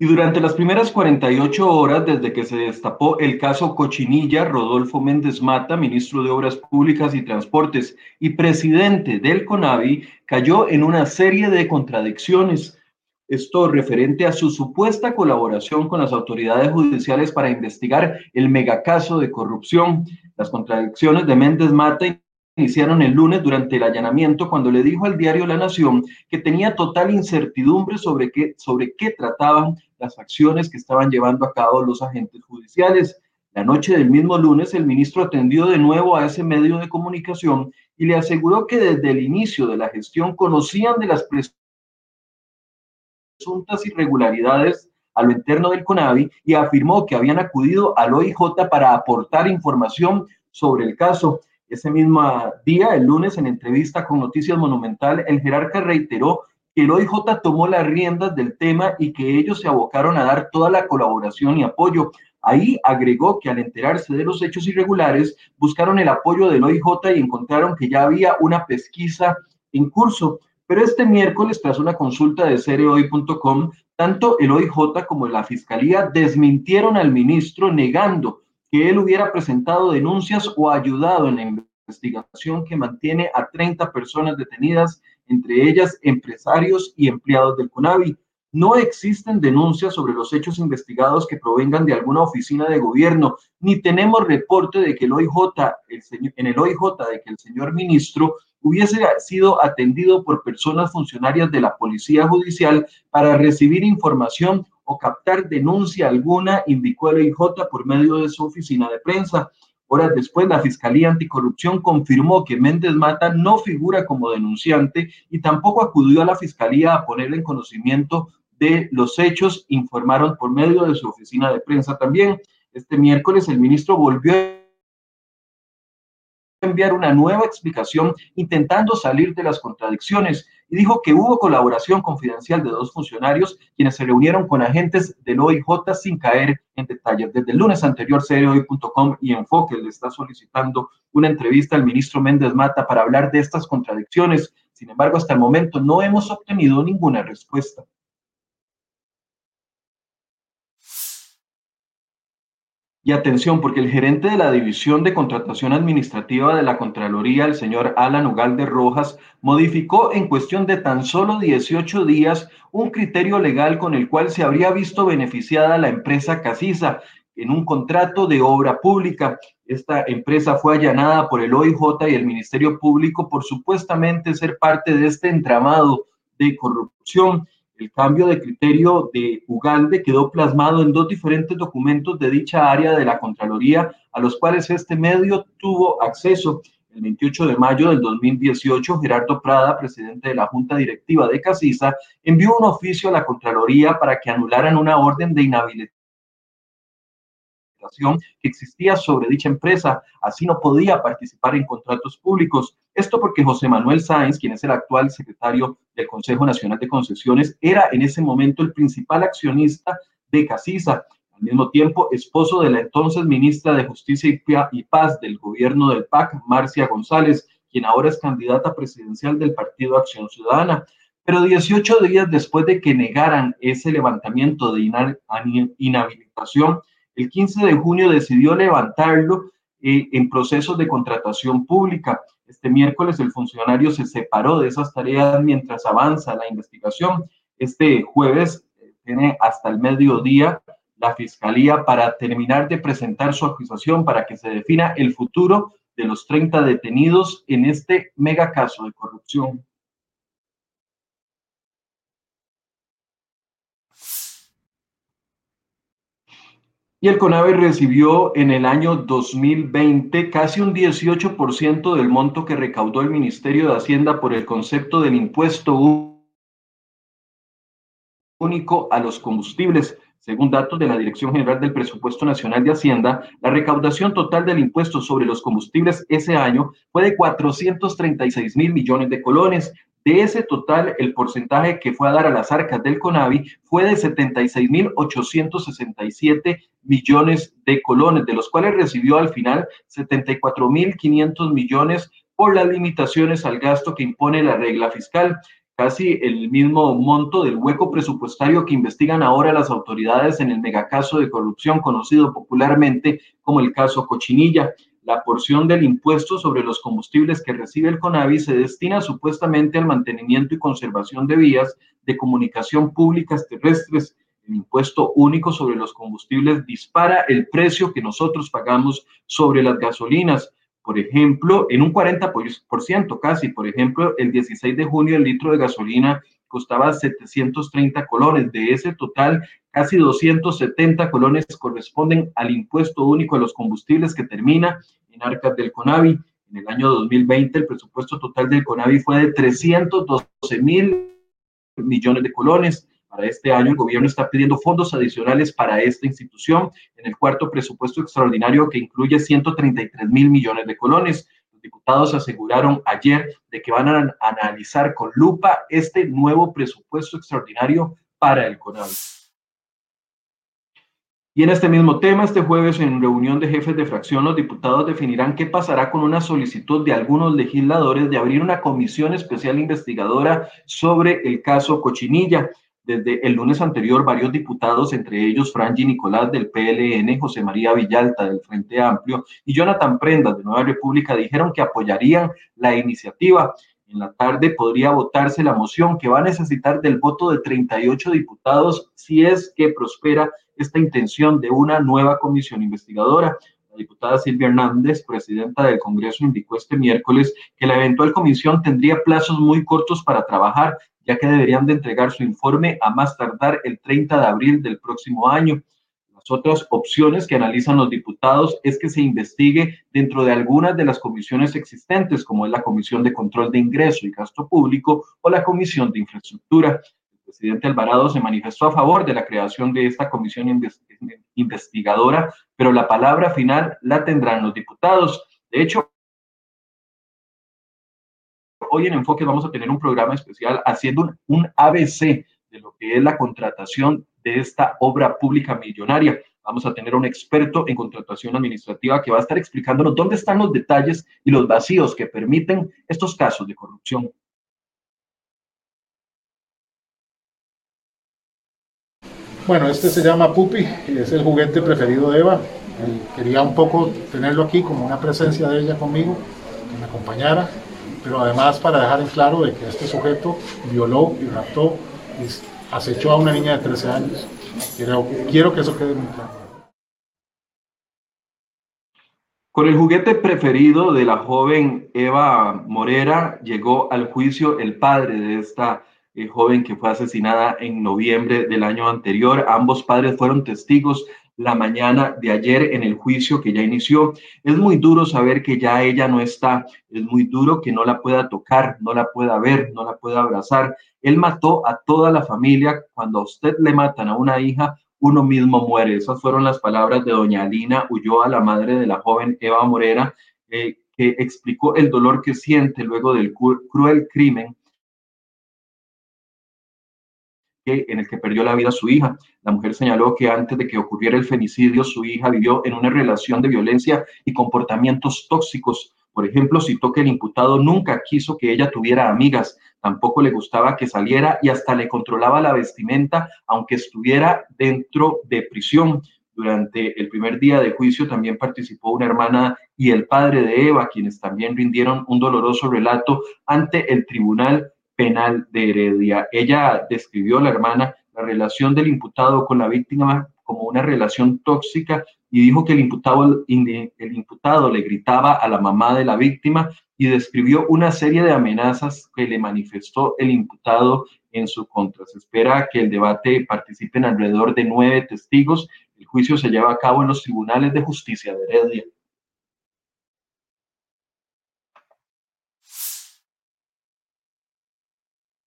Y durante las primeras 48 horas desde que se destapó el caso Cochinilla, Rodolfo Méndez Mata, ministro de Obras Públicas y Transportes y presidente del CONAVI, cayó en una serie de contradicciones. Esto referente a su supuesta colaboración con las autoridades judiciales para investigar el megacaso de corrupción. Las contradicciones de Méndez Mata iniciaron el lunes durante el allanamiento cuando le dijo al diario La Nación que tenía total incertidumbre sobre qué, sobre qué trataban las acciones que estaban llevando a cabo los agentes judiciales. La noche del mismo lunes, el ministro atendió de nuevo a ese medio de comunicación y le aseguró que desde el inicio de la gestión conocían de las presuntas irregularidades a lo interno del CONAVI y afirmó que habían acudido al OIJ para aportar información sobre el caso. Ese mismo día, el lunes, en entrevista con Noticias Monumental, el jerarca reiteró que el OIJ tomó las riendas del tema y que ellos se abocaron a dar toda la colaboración y apoyo. Ahí agregó que al enterarse de los hechos irregulares, buscaron el apoyo del OIJ y encontraron que ya había una pesquisa en curso. Pero este miércoles, tras una consulta de cereoy.com, tanto el OIJ como la Fiscalía desmintieron al ministro negando que él hubiera presentado denuncias o ayudado en la investigación que mantiene a 30 personas detenidas, entre ellas empresarios y empleados del CONAVI. No existen denuncias sobre los hechos investigados que provengan de alguna oficina de gobierno, ni tenemos reporte de que el OIJ, señor, en el OIJ, de que el señor ministro hubiese sido atendido por personas funcionarias de la Policía Judicial para recibir información o captar denuncia alguna, indicó el OIJ por medio de su oficina de prensa. Horas después, la Fiscalía Anticorrupción confirmó que Méndez Mata no figura como denunciante y tampoco acudió a la Fiscalía a ponerle en conocimiento de los hechos, informaron por medio de su oficina de prensa también. Este miércoles el ministro volvió a enviar una nueva explicación intentando salir de las contradicciones y dijo que hubo colaboración confidencial de dos funcionarios quienes se reunieron con agentes del OIJ sin caer en detalles. Desde el lunes anterior, CROI.com y Enfoque le está solicitando una entrevista al ministro Méndez Mata para hablar de estas contradicciones. Sin embargo, hasta el momento no hemos obtenido ninguna respuesta. Y atención, porque el gerente de la División de Contratación Administrativa de la Contraloría, el señor Alan Ugalde Rojas, modificó en cuestión de tan solo 18 días un criterio legal con el cual se habría visto beneficiada la empresa Casisa en un contrato de obra pública. Esta empresa fue allanada por el OIJ y el Ministerio Público por supuestamente ser parte de este entramado de corrupción. El cambio de criterio de Ugalde quedó plasmado en dos diferentes documentos de dicha área de la Contraloría, a los cuales este medio tuvo acceso. El 28 de mayo del 2018, Gerardo Prada, presidente de la Junta Directiva de Casisa, envió un oficio a la Contraloría para que anularan una orden de que existía sobre dicha empresa, así no podía participar en contratos públicos. Esto porque José Manuel Sáenz, quien es el actual secretario del Consejo Nacional de Concesiones, era en ese momento el principal accionista de Casisa, al mismo tiempo esposo de la entonces ministra de Justicia y Paz del gobierno del PAC, Marcia González, quien ahora es candidata presidencial del Partido Acción Ciudadana. Pero 18 días después de que negaran ese levantamiento de inhabilitación, el 15 de junio decidió levantarlo eh, en procesos de contratación pública. Este miércoles el funcionario se separó de esas tareas mientras avanza la investigación. Este jueves eh, tiene hasta el mediodía la fiscalía para terminar de presentar su acusación para que se defina el futuro de los 30 detenidos en este mega caso de corrupción. Y el CONAVE recibió en el año 2020 casi un 18% del monto que recaudó el Ministerio de Hacienda por el concepto del impuesto único a los combustibles. Según datos de la Dirección General del Presupuesto Nacional de Hacienda, la recaudación total del impuesto sobre los combustibles ese año fue de 436 mil millones de colones. De ese total, el porcentaje que fue a dar a las arcas del CONAVI fue de 76 mil 867 millones de colones, de los cuales recibió al final 74 mil 500 millones por las limitaciones al gasto que impone la regla fiscal casi el mismo monto del hueco presupuestario que investigan ahora las autoridades en el megacaso de corrupción conocido popularmente como el caso Cochinilla. La porción del impuesto sobre los combustibles que recibe el CONAVI se destina supuestamente al mantenimiento y conservación de vías de comunicación públicas terrestres. El impuesto único sobre los combustibles dispara el precio que nosotros pagamos sobre las gasolinas por ejemplo, en un 40% casi, por ejemplo, el 16 de junio el litro de gasolina costaba 730 colones. De ese total, casi 270 colones corresponden al impuesto único de los combustibles que termina en arcas del CONAVI. En el año 2020, el presupuesto total del CONAVI fue de 312 mil millones de colones. Para este año, el gobierno está pidiendo fondos adicionales para esta institución en el cuarto presupuesto extraordinario que incluye 133 mil millones de colones. Los diputados aseguraron ayer de que van a analizar con lupa este nuevo presupuesto extraordinario para el CONAVI. Y en este mismo tema, este jueves en reunión de jefes de fracción, los diputados definirán qué pasará con una solicitud de algunos legisladores de abrir una comisión especial investigadora sobre el caso Cochinilla. Desde el lunes anterior, varios diputados, entre ellos Franji Nicolás del PLN, José María Villalta del Frente Amplio y Jonathan Prendas de Nueva República, dijeron que apoyarían la iniciativa. En la tarde podría votarse la moción que va a necesitar del voto de 38 diputados si es que prospera esta intención de una nueva comisión investigadora. La diputada Silvia Hernández, presidenta del Congreso, indicó este miércoles que la eventual comisión tendría plazos muy cortos para trabajar ya que deberían de entregar su informe a más tardar el 30 de abril del próximo año. Las otras opciones que analizan los diputados es que se investigue dentro de algunas de las comisiones existentes, como es la Comisión de Control de Ingreso y Gasto Público o la Comisión de Infraestructura. El presidente Alvarado se manifestó a favor de la creación de esta comisión investigadora, pero la palabra final la tendrán los diputados. De hecho, hoy en Enfoque vamos a tener un programa especial haciendo un, ABC de lo que es la contratación de esta obra pública millonaria. Vamos a tener un experto en contratación administrativa que va a estar explicándonos dónde están los detalles y los vacíos que permiten estos casos de corrupción. Bueno, este se llama Pupi, es el juguete preferido de Eva. Quería un poco tenerlo aquí como una presencia de ella conmigo, que me acompañara pero además para dejar en claro de que este sujeto violó y raptó y acechó a una niña de 13 años. Quiero, quiero que eso quede muy claro. Con el juguete preferido de la joven Eva Morera llegó al juicio el padre de esta eh, joven que fue asesinada en noviembre del año anterior. Ambos padres fueron testigos la mañana de ayer en el juicio que ya inició. Es muy duro saber que ya ella no está, es muy duro que no la pueda tocar, no la pueda ver, no la pueda abrazar. Él mató a toda la familia. Cuando a usted le matan a una hija, uno mismo muere. Esas fueron las palabras de doña Alina Ulloa, la madre de la joven Eva Morera, eh, que explicó el dolor que siente luego del cruel crimen en el que perdió la vida su hija. La mujer señaló que antes de que ocurriera el femicidio, su hija vivió en una relación de violencia y comportamientos tóxicos. Por ejemplo, citó que el imputado nunca quiso que ella tuviera amigas, tampoco le gustaba que saliera y hasta le controlaba la vestimenta, aunque estuviera dentro de prisión. Durante el primer día de juicio también participó una hermana y el padre de Eva, quienes también rindieron un doloroso relato ante el tribunal penal de Heredia. Ella describió, la hermana, la relación del imputado con la víctima como una relación tóxica y dijo que el imputado, el imputado le gritaba a la mamá de la víctima y describió una serie de amenazas que le manifestó el imputado en su contra. Se espera que el debate participen alrededor de nueve testigos. El juicio se lleva a cabo en los tribunales de justicia de Heredia.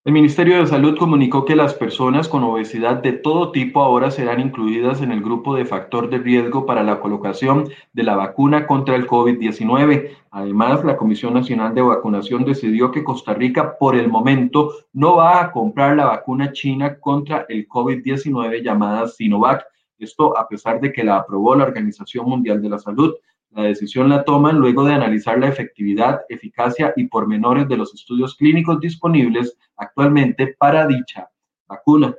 El Ministerio de Salud comunicó que las personas con obesidad de todo tipo ahora serán incluidas en el grupo de factor de riesgo para la colocación de la vacuna contra el COVID-19. Además, la Comisión Nacional de Vacunación decidió que Costa Rica por el momento no va a comprar la vacuna china contra el COVID-19 llamada Sinovac. Esto a pesar de que la aprobó la Organización Mundial de la Salud. La decisión la toman luego de analizar la efectividad, eficacia y pormenores de los estudios clínicos disponibles actualmente para dicha vacuna.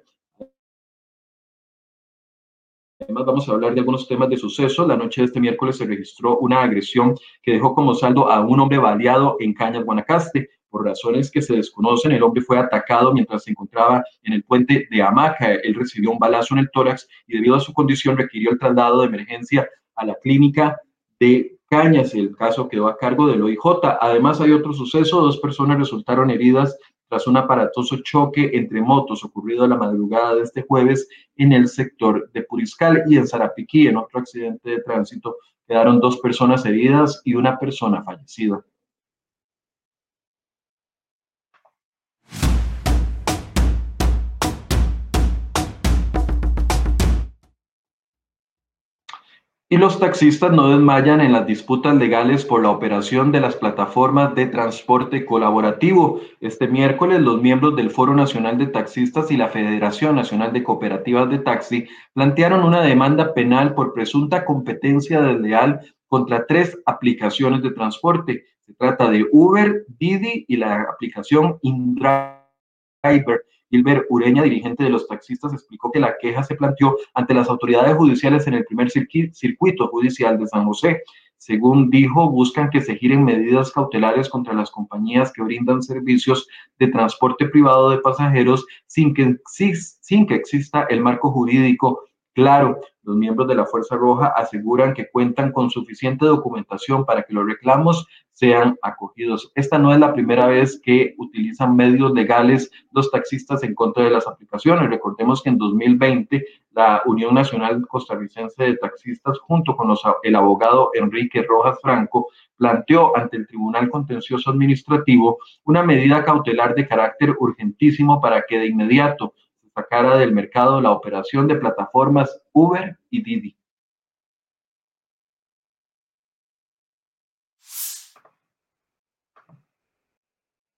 Además, vamos a hablar de algunos temas de suceso. La noche de este miércoles se registró una agresión que dejó como saldo a un hombre baleado en Cañas, Guanacaste. Por razones que se desconocen, el hombre fue atacado mientras se encontraba en el puente de Hamaca. Él recibió un balazo en el tórax y debido a su condición requirió el traslado de emergencia a la clínica de Cañas. El caso quedó a cargo del OIJ. Además, hay otro suceso. Dos personas resultaron heridas tras un aparatoso choque entre motos ocurrido a la madrugada de este jueves en el sector de Puriscal y en Zarapiquí. En otro accidente de tránsito quedaron dos personas heridas y una persona fallecida. Y los taxistas no desmayan en las disputas legales por la operación de las plataformas de transporte colaborativo. Este miércoles, los miembros del Foro Nacional de Taxistas y la Federación Nacional de Cooperativas de Taxi plantearon una demanda penal por presunta competencia desleal contra tres aplicaciones de transporte. Se trata de Uber, Didi y la aplicación InDriver Gilbert Ureña, dirigente de los taxistas, explicó que la queja se planteó ante las autoridades judiciales en el primer circuito judicial de San José. Según dijo, buscan que se giren medidas cautelares contra las compañías que brindan servicios de transporte privado de pasajeros sin que, sin que exista el marco jurídico claro. Los miembros de la Fuerza Roja aseguran que cuentan con suficiente documentación para que los reclamos sean acogidos. Esta no es la primera vez que utilizan medios legales los taxistas en contra de las aplicaciones. Recordemos que en 2020 la Unión Nacional Costarricense de Taxistas, junto con el abogado Enrique Rojas Franco, planteó ante el Tribunal Contencioso Administrativo una medida cautelar de carácter urgentísimo para que de inmediato sacara del mercado la operación de plataformas Uber y Didi.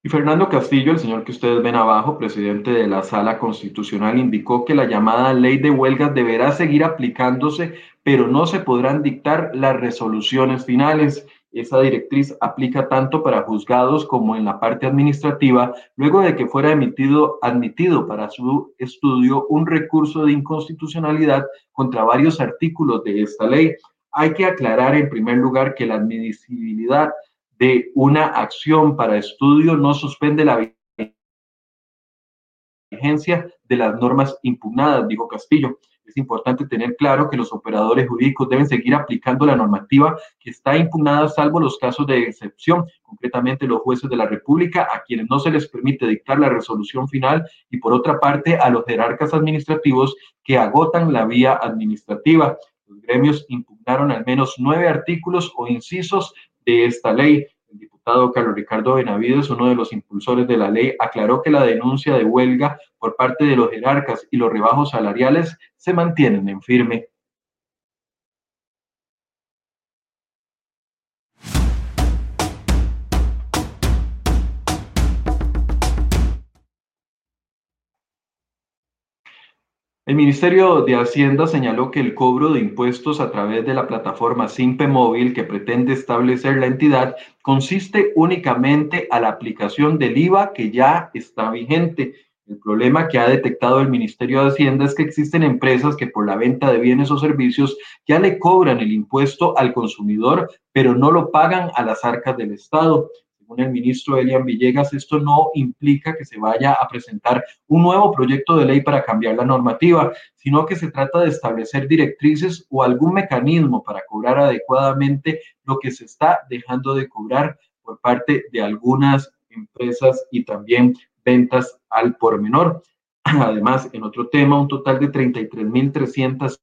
Y Fernando Castillo, el señor que ustedes ven abajo, presidente de la Sala Constitucional, indicó que la llamada ley de huelgas deberá seguir aplicándose, pero no se podrán dictar las resoluciones finales. Esa directriz aplica tanto para juzgados como en la parte administrativa, luego de que fuera emitido, admitido para su estudio un recurso de inconstitucionalidad contra varios artículos de esta ley. Hay que aclarar en primer lugar que la admisibilidad de una acción para estudio no suspende la vigencia de las normas impugnadas, dijo Castillo. Es importante tener claro que los operadores jurídicos deben seguir aplicando la normativa que está impugnada, salvo los casos de excepción, concretamente los jueces de la República, a quienes no se les permite dictar la resolución final, y por otra parte a los jerarcas administrativos que agotan la vía administrativa. Los gremios impugnaron al menos nueve artículos o incisos de esta ley. Diputado Carlos Ricardo Benavides, uno de los impulsores de la ley, aclaró que la denuncia de huelga por parte de los jerarcas y los rebajos salariales se mantienen en firme. El Ministerio de Hacienda señaló que el cobro de impuestos a través de la plataforma Simpe Móvil que pretende establecer la entidad consiste únicamente a la aplicación del IVA que ya está vigente. El problema que ha detectado el Ministerio de Hacienda es que existen empresas que por la venta de bienes o servicios ya le cobran el impuesto al consumidor, pero no lo pagan a las arcas del Estado. El ministro Elian Villegas, esto no implica que se vaya a presentar un nuevo proyecto de ley para cambiar la normativa, sino que se trata de establecer directrices o algún mecanismo para cobrar adecuadamente lo que se está dejando de cobrar por parte de algunas empresas y también ventas al por menor. Además, en otro tema, un total de 33.300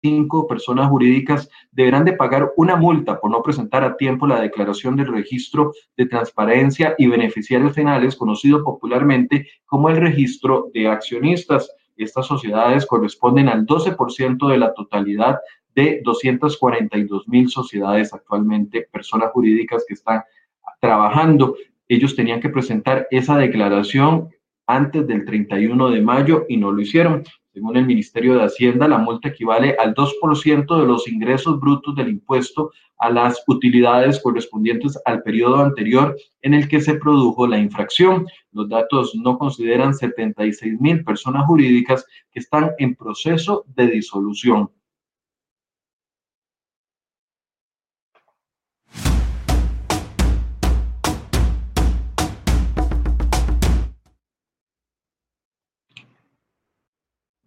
cinco personas jurídicas deberán de pagar una multa por no presentar a tiempo la declaración del registro de transparencia y beneficiarios finales, conocido popularmente como el registro de accionistas. Estas sociedades corresponden al 12% de la totalidad de 242 mil sociedades actualmente, personas jurídicas que están trabajando. Ellos tenían que presentar esa declaración antes del 31 de mayo y no lo hicieron. Según el Ministerio de Hacienda, la multa equivale al 2% de los ingresos brutos del impuesto a las utilidades correspondientes al periodo anterior en el que se produjo la infracción. Los datos no consideran 76 mil personas jurídicas que están en proceso de disolución.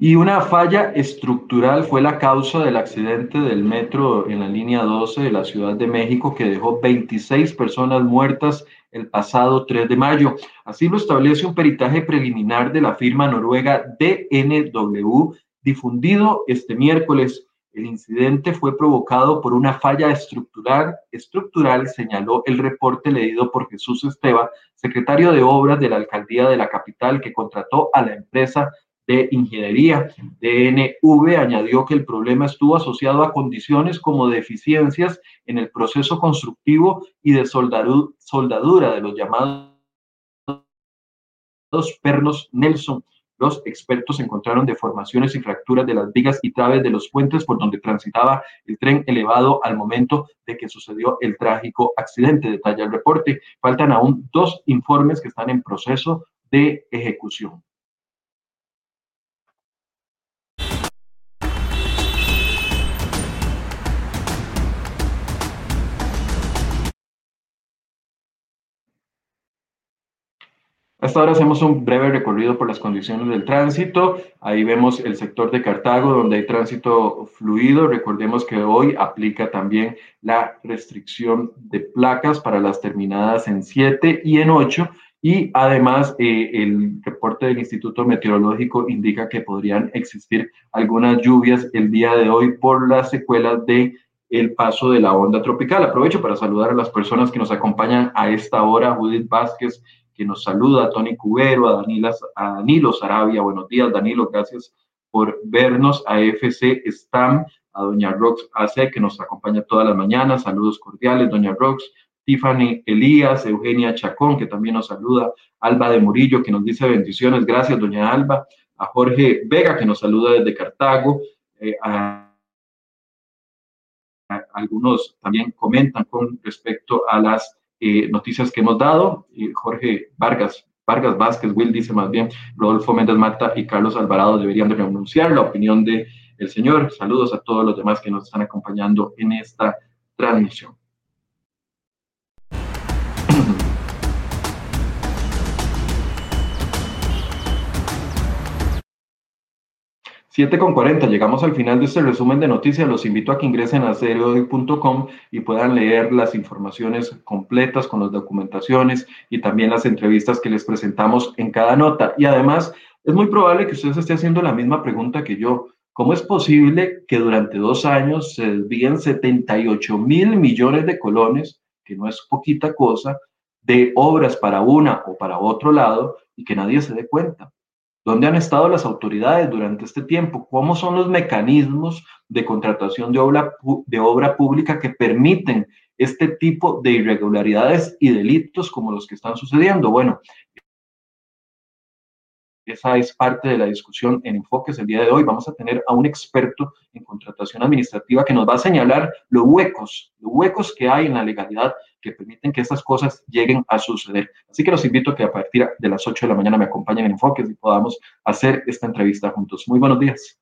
Y una falla estructural fue la causa del accidente del metro en la línea 12 de la Ciudad de México que dejó 26 personas muertas el pasado 3 de mayo. Así lo establece un peritaje preliminar de la firma noruega DNW difundido este miércoles. El incidente fue provocado por una falla estructural, estructural, señaló el reporte leído por Jesús Esteba, secretario de Obras de la Alcaldía de la capital, que contrató a la empresa de Ingeniería. DNV añadió que el problema estuvo asociado a condiciones como deficiencias en el proceso constructivo y de soldadura de los llamados pernos Nelson. Los expertos encontraron deformaciones y fracturas de las vigas y traves de los puentes por donde transitaba el tren elevado al momento de que sucedió el trágico accidente, detalla el reporte. Faltan aún dos informes que están en proceso de ejecución. Hasta ahora hacemos un breve recorrido por las condiciones del tránsito. Ahí vemos el sector de Cartago, donde hay tránsito fluido. Recordemos que hoy aplica también la restricción de placas para las terminadas en 7 y en 8. Y además, eh, el reporte del Instituto Meteorológico indica que podrían existir algunas lluvias el día de hoy por las secuelas de el paso de la onda tropical. Aprovecho para saludar a las personas que nos acompañan a esta hora. Judith Vázquez, que nos saluda, a Tony Cubero, a, a Danilo Sarabia, buenos días Danilo, gracias por vernos, a FC Stam, a doña Rox AC, que nos acompaña todas las mañanas, saludos cordiales, doña Rox, Tiffany Elías, Eugenia Chacón, que también nos saluda, Alba de Murillo, que nos dice bendiciones, gracias doña Alba, a Jorge Vega, que nos saluda desde Cartago, eh, algunos también comentan con respecto a las eh, noticias que hemos dado. Jorge Vargas, Vargas Vázquez, Will dice más bien, Rodolfo Méndez Mata y Carlos Alvarado deberían de renunciar. La opinión de el señor. Saludos a todos los demás que nos están acompañando en esta transmisión. 7 con 40, llegamos al final de este resumen de noticias. Los invito a que ingresen a seriohoy.com y puedan leer las informaciones completas con las documentaciones y también las entrevistas que les presentamos en cada nota. Y además, es muy probable que ustedes esté haciendo la misma pregunta que yo. ¿Cómo es posible que durante dos años se desvíen 78 mil millones de colones, que no es poquita cosa, de obras para una o para otro lado y que nadie se dé cuenta? ¿Dónde han estado las autoridades durante este tiempo? ¿Cómo son los mecanismos de contratación de obra, de obra pública que permiten este tipo de irregularidades y delitos como los que están sucediendo? Bueno, esa es parte de la discusión en Enfoques el día de hoy. Vamos a tener a un experto en contratación administrativa que nos va a señalar los huecos, los huecos que hay en la legalidad que permiten que estas cosas lleguen a suceder. Así que los invito a que a partir de las 8 de la mañana me acompañen en Enfoques y podamos hacer esta entrevista juntos. Muy buenos días.